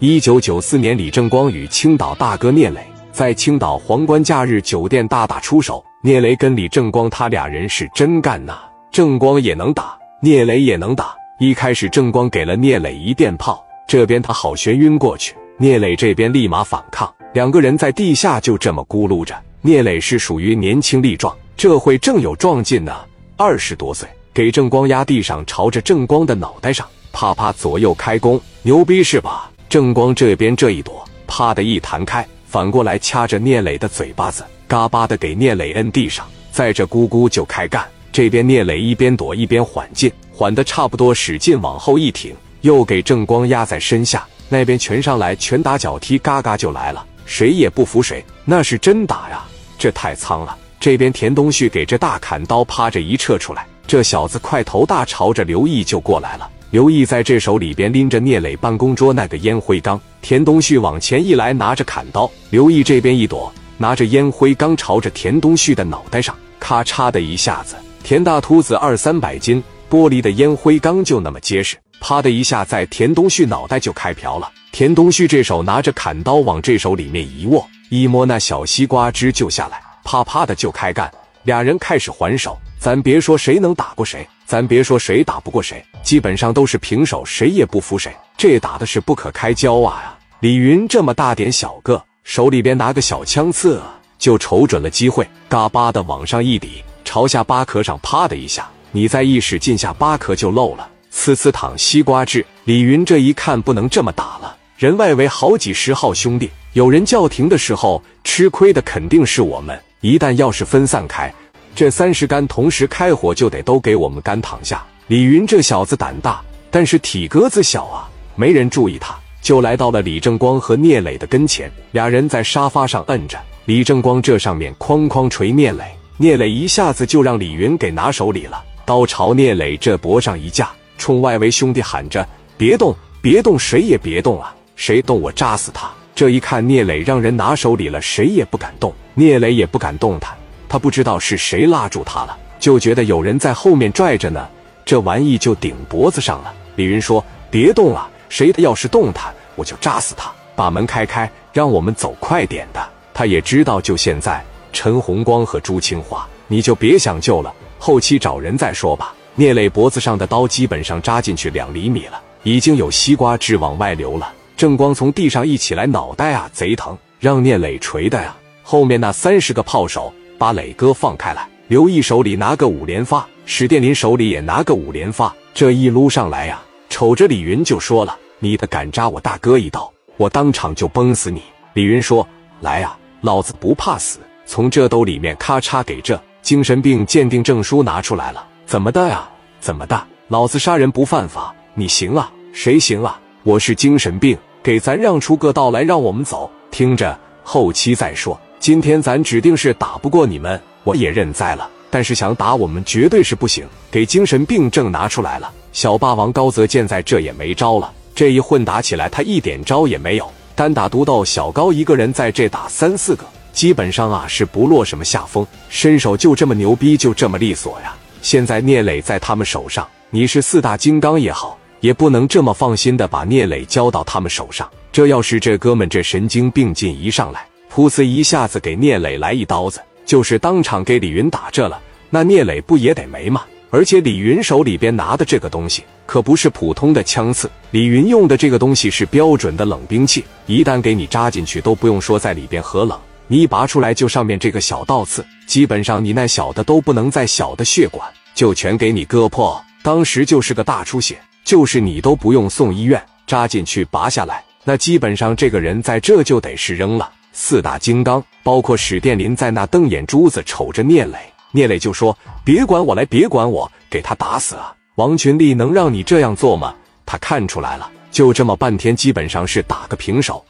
一九九四年，李正光与青岛大哥聂磊在青岛皇冠假日酒店大打出手。聂磊跟李正光他俩人是真干呐，正光也能打，聂磊也能打。一开始正光给了聂磊一电炮，这边他好悬晕过去，聂磊这边立马反抗，两个人在地下就这么咕噜着。聂磊是属于年轻力壮，这会正有壮劲呢，二十多岁，给正光压地上，朝着正光的脑袋上啪啪左右开弓，牛逼是吧？正光这边这一躲，啪的一弹开，反过来掐着聂磊的嘴巴子，嘎巴的给聂磊摁地上，在这咕咕就开干。这边聂磊一边躲一边缓劲，缓的差不多，使劲往后一挺，又给正光压在身下。那边拳上来，拳打脚踢，嘎嘎就来了，谁也不服谁，那是真打呀！这太苍了。这边田东旭给这大砍刀趴着一撤出来，这小子块头大，朝着刘毅就过来了。刘毅在这手里边拎着聂磊办公桌那个烟灰缸，田东旭往前一来，拿着砍刀，刘毅这边一躲，拿着烟灰缸朝着田东旭的脑袋上，咔嚓的一下子，田大秃子二三百斤，玻璃的烟灰缸就那么结实，啪的一下在田东旭脑袋就开瓢了。田东旭这手拿着砍刀往这手里面一握，一摸那小西瓜汁就下来，啪啪的就开干，俩人开始还手。咱别说谁能打过谁，咱别说谁打不过谁，基本上都是平手，谁也不服谁。这打的是不可开交啊！李云这么大点小个，手里边拿个小枪刺，就瞅准了机会，嘎巴的往上一抵，朝下巴壳上啪的一下，你再一使劲下，巴壳就漏了，呲呲淌西瓜汁。李云这一看不能这么打了，人外围好几十号兄弟，有人叫停的时候，吃亏的肯定是我们。一旦要是分散开，这三十杆同时开火，就得都给我们干躺下。李云这小子胆大，但是体格子小啊，没人注意他，就来到了李正光和聂磊的跟前。俩人在沙发上摁着，李正光这上面哐哐捶聂磊，聂磊一下子就让李云给拿手里了，刀朝聂磊这脖上一架，冲外围兄弟喊着：“别动，别动，谁也别动啊！谁动我扎死他！”这一看聂磊让人拿手里了，谁也不敢动，聂磊也不敢动弹。他不知道是谁拉住他了，就觉得有人在后面拽着呢，这玩意就顶脖子上了。李云说：“别动啊，谁要是动他，我就扎死他。把门开开，让我们走快点的。”他也知道，就现在，陈红光和朱清华，你就别想救了，后期找人再说吧。聂磊脖子上的刀基本上扎进去两厘米了，已经有西瓜汁往外流了。正光从地上一起来，脑袋啊贼疼，让聂磊捶的呀。后面那三十个炮手。把磊哥放开来，刘毅手里拿个五连发，史殿林手里也拿个五连发，这一撸上来呀，瞅着李云就说了：“你的敢扎我大哥一刀，我当场就崩死你。”李云说：“来呀，老子不怕死。”从这兜里面咔嚓给这精神病鉴定证书拿出来了，怎么的呀？怎么的？老子杀人不犯法，你行啊？谁行啊？我是精神病，给咱让出个道来，让我们走。听着，后期再说。今天咱指定是打不过你们，我也认栽了。但是想打我们绝对是不行。给精神病证拿出来了。小霸王高泽健在这也没招了。这一混打起来，他一点招也没有。单打独斗，小高一个人在这打三四个，基本上啊是不落什么下风。身手就这么牛逼，就这么利索呀。现在聂磊在他们手上，你是四大金刚也好，也不能这么放心的把聂磊交到他们手上。这要是这哥们这神经病劲一上来。噗呲一下子给聂磊来一刀子，就是当场给李云打这了，那聂磊不也得没吗？而且李云手里边拿的这个东西可不是普通的枪刺，李云用的这个东西是标准的冷兵器，一旦给你扎进去，都不用说在里边核冷，你一拔出来就上面这个小倒刺，基本上你那小的都不能再小的血管就全给你割破，当时就是个大出血，就是你都不用送医院，扎进去拔下来，那基本上这个人在这就得是扔了。四大金刚，包括史殿林在那瞪眼珠子瞅着聂磊，聂磊就说：“别管我来，别管我，给他打死啊！”王群力能让你这样做吗？他看出来了，就这么半天，基本上是打个平手。